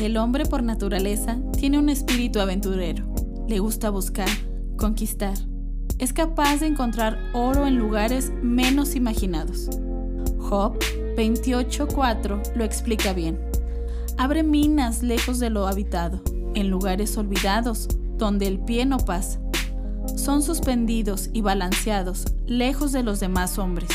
El hombre por naturaleza tiene un espíritu aventurero. Le gusta buscar, conquistar. Es capaz de encontrar oro en lugares menos imaginados. Job 28.4 lo explica bien. Abre minas lejos de lo habitado, en lugares olvidados, donde el pie no pasa. Son suspendidos y balanceados, lejos de los demás hombres.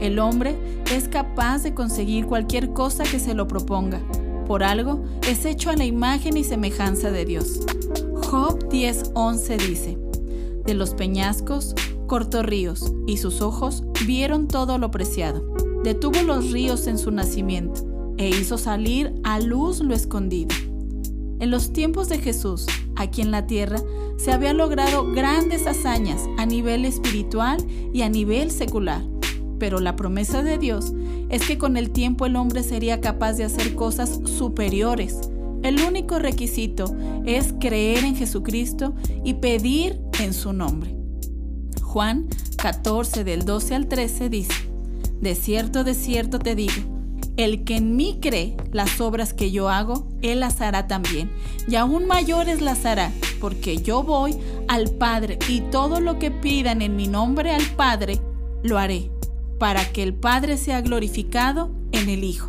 El hombre es capaz de conseguir cualquier cosa que se lo proponga, por algo, es hecho a la imagen y semejanza de Dios. Job 10:11 dice, De los peñascos cortó ríos, y sus ojos vieron todo lo preciado. Detuvo los ríos en su nacimiento, e hizo salir a luz lo escondido. En los tiempos de Jesús, aquí en la tierra, se había logrado grandes hazañas a nivel espiritual y a nivel secular pero la promesa de Dios es que con el tiempo el hombre sería capaz de hacer cosas superiores. El único requisito es creer en Jesucristo y pedir en su nombre. Juan 14 del 12 al 13 dice, De cierto, de cierto te digo, el que en mí cree las obras que yo hago, él las hará también, y aún mayores las hará, porque yo voy al Padre, y todo lo que pidan en mi nombre al Padre, lo haré para que el Padre sea glorificado en el Hijo.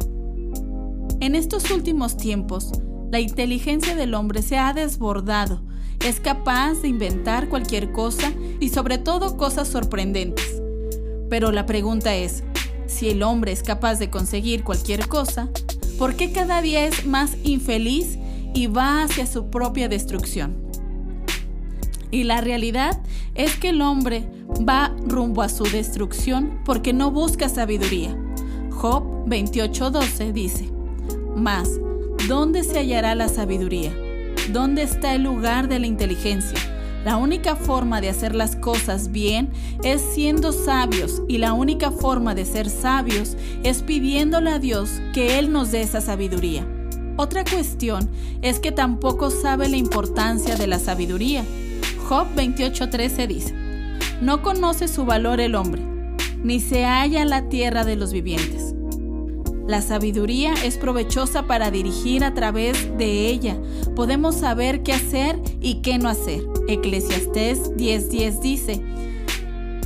En estos últimos tiempos, la inteligencia del hombre se ha desbordado, es capaz de inventar cualquier cosa y sobre todo cosas sorprendentes. Pero la pregunta es, si el hombre es capaz de conseguir cualquier cosa, ¿por qué cada día es más infeliz y va hacia su propia destrucción? Y la realidad es que el hombre va rumbo a su destrucción porque no busca sabiduría. Job 28:12 dice, Mas, ¿dónde se hallará la sabiduría? ¿Dónde está el lugar de la inteligencia? La única forma de hacer las cosas bien es siendo sabios y la única forma de ser sabios es pidiéndole a Dios que Él nos dé esa sabiduría. Otra cuestión es que tampoco sabe la importancia de la sabiduría. Job 28:13 dice, no conoce su valor el hombre, ni se halla la tierra de los vivientes. La sabiduría es provechosa para dirigir a través de ella. Podemos saber qué hacer y qué no hacer. Eclesiastés 10:10 dice,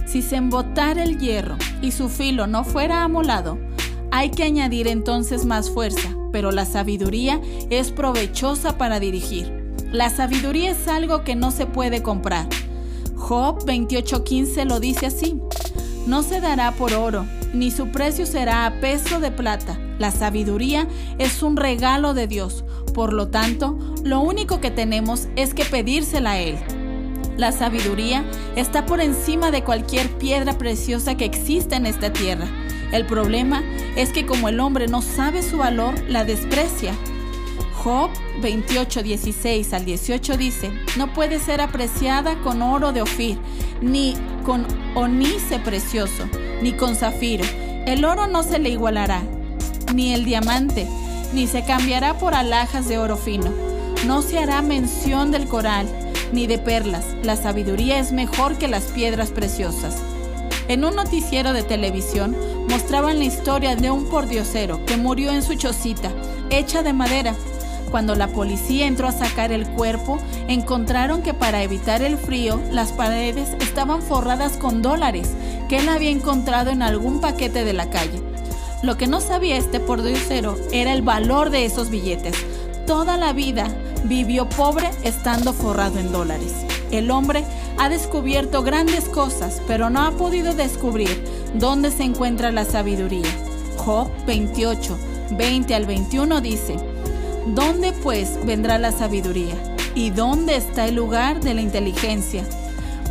si se embotara el hierro y su filo no fuera amolado, hay que añadir entonces más fuerza, pero la sabiduría es provechosa para dirigir. La sabiduría es algo que no se puede comprar. Job 28:15 lo dice así, no se dará por oro, ni su precio será a peso de plata. La sabiduría es un regalo de Dios, por lo tanto, lo único que tenemos es que pedírsela a Él. La sabiduría está por encima de cualquier piedra preciosa que exista en esta tierra. El problema es que como el hombre no sabe su valor, la desprecia. Job 28, 16 al 18 dice, no puede ser apreciada con oro de Ofir, ni con onice precioso, ni con zafiro. El oro no se le igualará, ni el diamante, ni se cambiará por alhajas de oro fino. No se hará mención del coral, ni de perlas. La sabiduría es mejor que las piedras preciosas. En un noticiero de televisión mostraban la historia de un pordiosero que murió en su chocita, hecha de madera, cuando la policía entró a sacar el cuerpo, encontraron que para evitar el frío, las paredes estaban forradas con dólares que él había encontrado en algún paquete de la calle. Lo que no sabía este pordiosero era el valor de esos billetes. Toda la vida vivió pobre estando forrado en dólares. El hombre ha descubierto grandes cosas, pero no ha podido descubrir dónde se encuentra la sabiduría. Job 28, 20 al 21 dice, ¿Dónde pues vendrá la sabiduría? ¿Y dónde está el lugar de la inteligencia?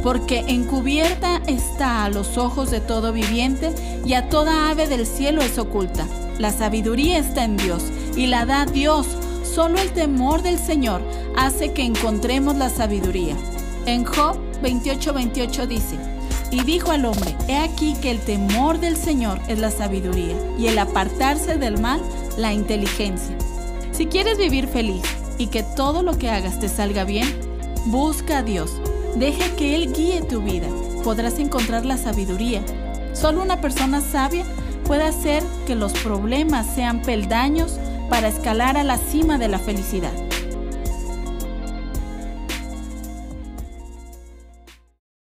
Porque encubierta está a los ojos de todo viviente y a toda ave del cielo es oculta. La sabiduría está en Dios y la da Dios. Solo el temor del Señor hace que encontremos la sabiduría. En Job 28:28 28 dice, y dijo al hombre, he aquí que el temor del Señor es la sabiduría y el apartarse del mal la inteligencia. Si quieres vivir feliz y que todo lo que hagas te salga bien, busca a Dios. Deje que Él guíe tu vida. Podrás encontrar la sabiduría. Solo una persona sabia puede hacer que los problemas sean peldaños para escalar a la cima de la felicidad.